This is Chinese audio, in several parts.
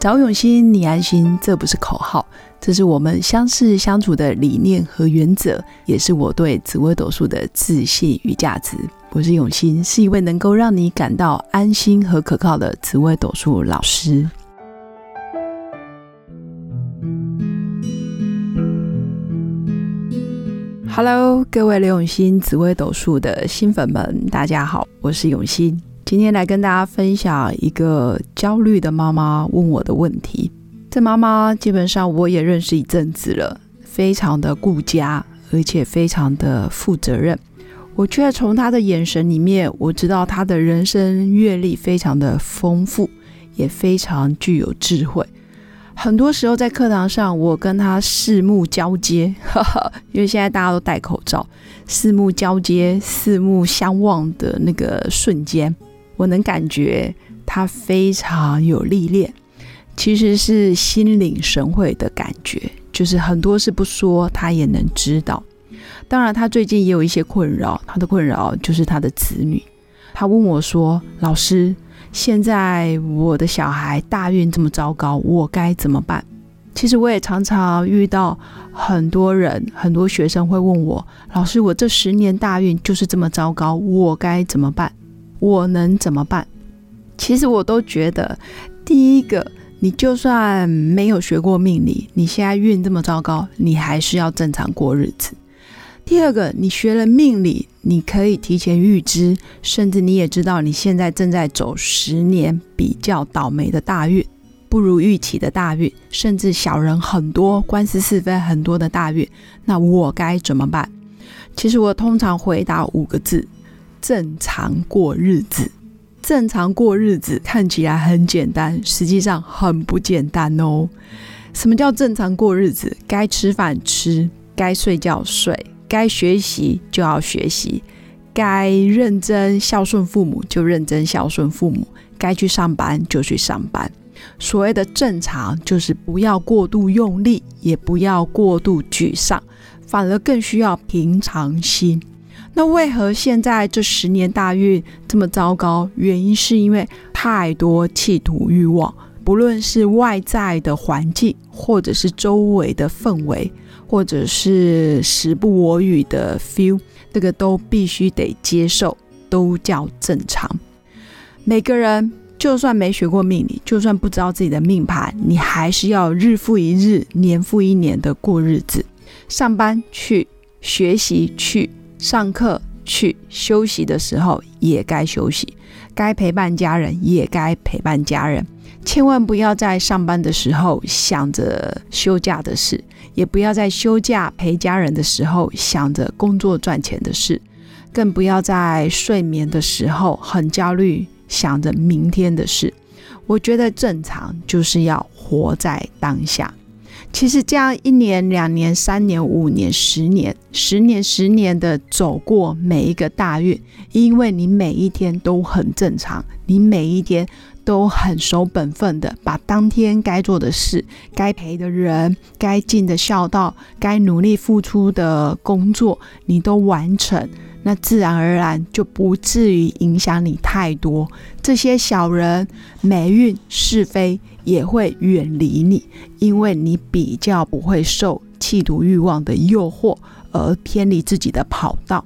找永新，你安心，这不是口号，这是我们相识相处的理念和原则，也是我对紫微斗数的自信与价值。我是永新，是一位能够让你感到安心和可靠的紫微斗数老师。Hello，各位刘永新紫微斗数的新粉们，大家好，我是永新。今天来跟大家分享一个焦虑的妈妈问我的问题。这妈妈基本上我也认识一阵子了，非常的顾家，而且非常的负责任。我却从她的眼神里面，我知道她的人生阅历非常的丰富，也非常具有智慧。很多时候在课堂上，我跟她四目交接，哈 哈因为现在大家都戴口罩，四目交接、四目相望的那个瞬间。我能感觉他非常有历练，其实是心领神会的感觉，就是很多事不说他也能知道。当然，他最近也有一些困扰，他的困扰就是他的子女。他问我说：“老师，现在我的小孩大运这么糟糕，我该怎么办？”其实我也常常遇到很多人，很多学生会问我：“老师，我这十年大运就是这么糟糕，我该怎么办？”我能怎么办？其实我都觉得，第一个，你就算没有学过命理，你现在运这么糟糕，你还是要正常过日子。第二个，你学了命理，你可以提前预知，甚至你也知道你现在正在走十年比较倒霉的大运，不如预期的大运，甚至小人很多、官司是非很多的大运，那我该怎么办？其实我通常回答五个字。正常过日子，正常过日子看起来很简单，实际上很不简单哦。什么叫正常过日子？该吃饭吃，该睡觉睡，该学习就要学习，该认真孝顺父母就认真孝顺父母，该去上班就去上班。所谓的正常，就是不要过度用力，也不要过度沮丧，反而更需要平常心。那为何现在这十年大运这么糟糕？原因是因为太多企图欲望，不论是外在的环境，或者是周围的氛围，或者是时不我与的 feel，这个都必须得接受，都叫正常。每个人就算没学过命理，就算不知道自己的命盘，你还是要日复一日、年复一年的过日子，上班去，学习去。上课去休息的时候也该休息，该陪伴家人也该陪伴家人。千万不要在上班的时候想着休假的事，也不要在休假陪家人的时候想着工作赚钱的事，更不要在睡眠的时候很焦虑想着明天的事。我觉得正常就是要活在当下。其实这样一年、两年、三年、五年、十年、十年、十年的走过每一个大运，因为你每一天都很正常，你每一天都很守本分的，把当天该做的事、该陪的人、该尽的孝道、该努力付出的工作，你都完成。那自然而然就不至于影响你太多。这些小人、霉运、是非也会远离你，因为你比较不会受气度欲望的诱惑而偏离自己的跑道。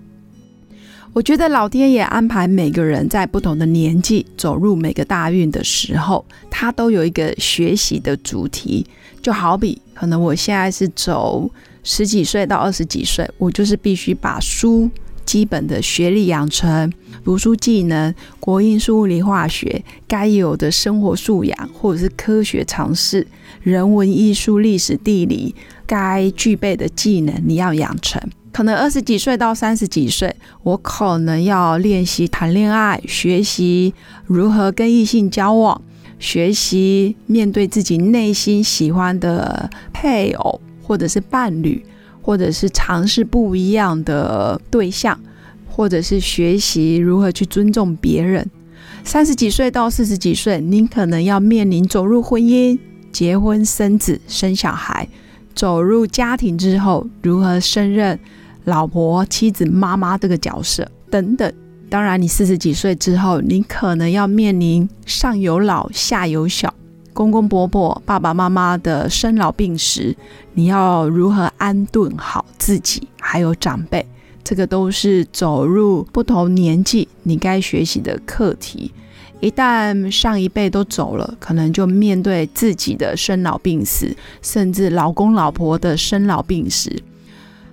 我觉得老天爷安排每个人在不同的年纪走入每个大运的时候，他都有一个学习的主题。就好比，可能我现在是走十几岁到二十几岁，我就是必须把书。基本的学历养成、读书技能、国英数物理化学该有的生活素养，或者是科学常识、人文艺术、历史地理该具备的技能，你要养成。可能二十几岁到三十几岁，我可能要练习谈恋爱，学习如何跟异性交往，学习面对自己内心喜欢的配偶或者是伴侣。或者是尝试不一样的对象，或者是学习如何去尊重别人。三十几岁到四十几岁，您可能要面临走入婚姻、结婚、生子、生小孩，走入家庭之后如何胜任老婆、妻子、妈妈这个角色等等。当然，你四十几岁之后，你可能要面临上有老、下有小，公公婆婆、爸爸妈妈的生老病死，你要如何安顿好自己，还有长辈，这个都是走入不同年纪你该学习的课题。一旦上一辈都走了，可能就面对自己的生老病死，甚至老公老婆的生老病死，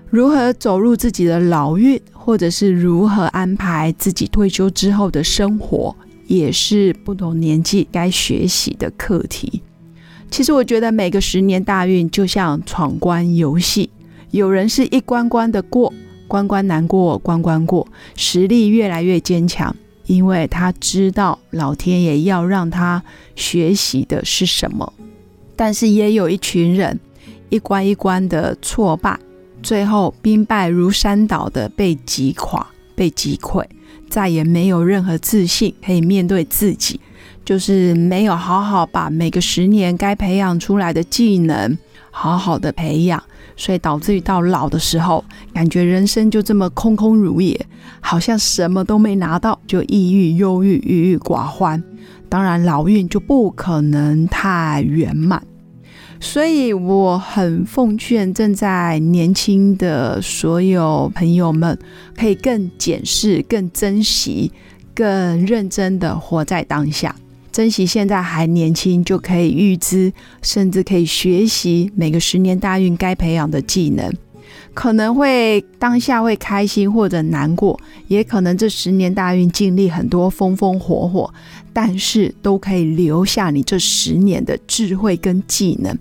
如何走入自己的老运，或者是如何安排自己退休之后的生活，也是不同年纪该学习的课题。其实我觉得每个十年大运就像闯关游戏，有人是一关关的过，关关难过关关过，实力越来越坚强。因为他知道老天爷要让他学习的是什么，但是也有一群人一关一关的挫败，最后兵败如山倒的被击垮、被击溃，再也没有任何自信可以面对自己，就是没有好好把每个十年该培养出来的技能好好的培养。所以导致于到老的时候，感觉人生就这么空空如也，好像什么都没拿到，就抑郁、忧郁、郁郁寡欢。当然，老运就不可能太圆满。所以我很奉劝正在年轻的所有朋友们，可以更检视、更珍惜、更认真的活在当下。珍惜现在还年轻，就可以预知，甚至可以学习每个十年大运该培养的技能。可能会当下会开心或者难过，也可能这十年大运经历很多风风火火，但是都可以留下你这十年的智慧跟技能。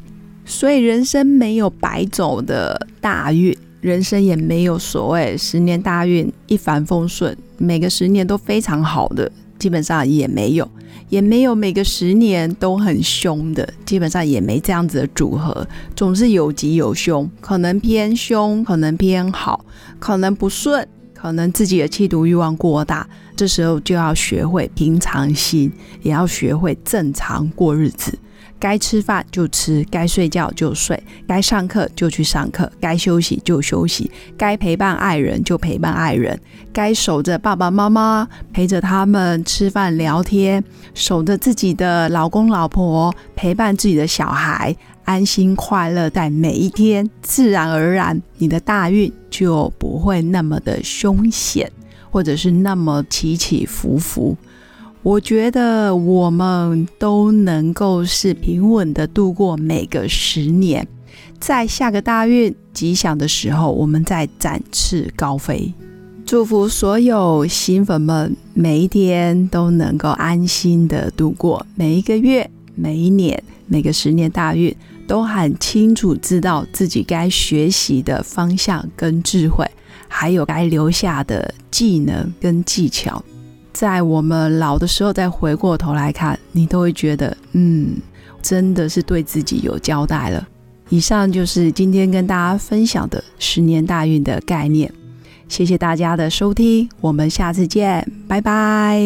所以人生没有白走的大运，人生也没有所谓十年大运一帆风顺，每个十年都非常好的，基本上也没有。也没有每个十年都很凶的，基本上也没这样子的组合，总是有吉有凶，可能偏凶，可能偏好，可能不顺，可能自己的气度欲望过大，这时候就要学会平常心，也要学会正常过日子。该吃饭就吃，该睡觉就睡，该上课就去上课，该休息就休息，该陪伴爱人就陪伴爱人，该守着爸爸妈妈，陪着他们吃饭聊天，守着自己的老公老婆，陪伴自己的小孩，安心快乐在每一天，自然而然，你的大运就不会那么的凶险，或者是那么起起伏伏。我觉得我们都能够是平稳的度过每个十年，在下个大运吉祥的时候，我们再展翅高飞。祝福所有新粉们每一天都能够安心的度过每一个月、每一年、每个十年大运，都很清楚知道自己该学习的方向跟智慧，还有该留下的技能跟技巧。在我们老的时候，再回过头来看，你都会觉得，嗯，真的是对自己有交代了。以上就是今天跟大家分享的十年大运的概念。谢谢大家的收听，我们下次见，拜拜。